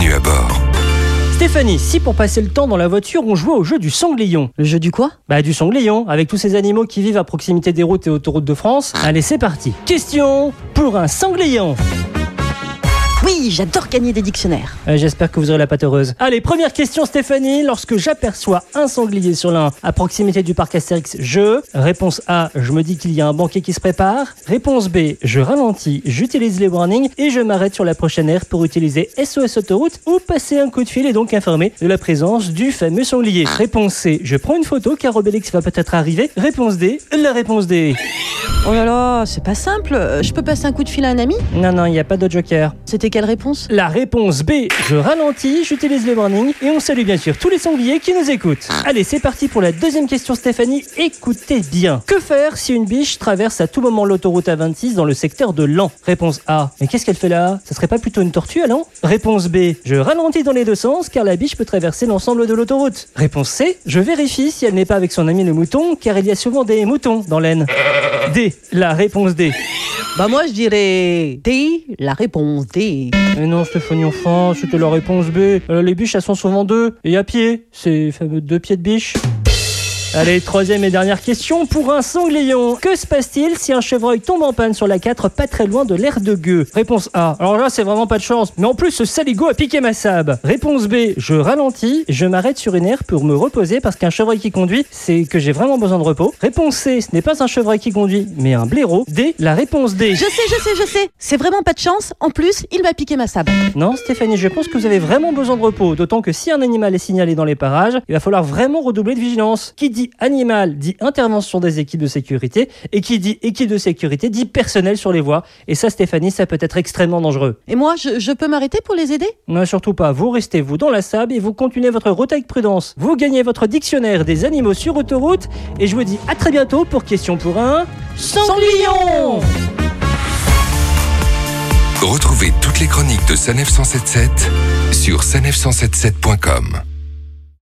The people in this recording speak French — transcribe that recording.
bienvenue à bord. Stéphanie, si pour passer le temps dans la voiture, on jouait au jeu du sanglion Le jeu du quoi? Bah du sanglion, avec tous ces animaux qui vivent à proximité des routes et autoroutes de France. Allez, c'est parti. Question pour un sanglion. Oui, j'adore gagner des dictionnaires. Euh, J'espère que vous aurez la pâte heureuse. Allez, première question Stéphanie. Lorsque j'aperçois un sanglier sur l'un à proximité du parc Astérix, je... Réponse A, je me dis qu'il y a un banquet qui se prépare. Réponse B, je ralentis, j'utilise les warnings et je m'arrête sur la prochaine aire pour utiliser SOS autoroute ou passer un coup de fil et donc informer de la présence du fameux sanglier. Réponse C, je prends une photo car Obélix va peut-être arriver. Réponse D, la réponse D. Oh là là, c'est pas simple. Euh, Je peux passer un coup de fil à un ami? Non, non, il n'y a pas de joker. C'était quelle réponse? La réponse B, je ralentis, j'utilise les warnings et on salue bien sûr tous les sangliers qui nous écoutent. Allez, c'est parti pour la deuxième question Stéphanie, écoutez bien. Que faire si une biche traverse à tout moment l'autoroute A26 dans le secteur de Lan Réponse A, mais qu'est-ce qu'elle fait là? Ça serait pas plutôt une tortue à Lan Réponse B, je ralentis dans les deux sens car la biche peut traverser l'ensemble de l'autoroute. Réponse C, je vérifie si elle n'est pas avec son ami le mouton car il y a souvent des moutons dans l'Aisne. D, la réponse D. Bah moi je dirais D, la réponse D. Mais non, Stéphanie, enfin, c'était la réponse B. Euh, les biches, elles sont souvent deux. Et à pied, ces fameux deux pieds de biche. Allez, troisième et dernière question pour un sanglion. Que se passe-t-il si un chevreuil tombe en panne sur la 4 pas très loin de l'aire de gueux? Réponse A. Alors là, c'est vraiment pas de chance. Mais en plus, ce saligo a piqué ma sable. Réponse B. Je ralentis, je m'arrête sur une aire pour me reposer parce qu'un chevreuil qui conduit, c'est que j'ai vraiment besoin de repos. Réponse C. Ce n'est pas un chevreuil qui conduit, mais un blaireau. D. La réponse D. Je sais, je sais, je sais. C'est vraiment pas de chance. En plus, il m'a piqué ma sable. Non, Stéphanie, je pense que vous avez vraiment besoin de repos. D'autant que si un animal est signalé dans les parages, il va falloir vraiment redoubler de vigilance. Qui dit animal dit intervention des équipes de sécurité. Et qui dit équipe de sécurité dit personnel sur les voies. Et ça, Stéphanie, ça peut être extrêmement dangereux. Et moi, je, je peux m'arrêter pour les aider? Non, surtout pas. Vous restez, vous, dans la sable et vous continuez votre route avec prudence. Vous gagnez votre dictionnaire des animaux sur autoroute. Et je vous dis à très bientôt pour Question pour un sanglion Retrouvez toutes les chroniques de Sanef 177 sur sanef177.com.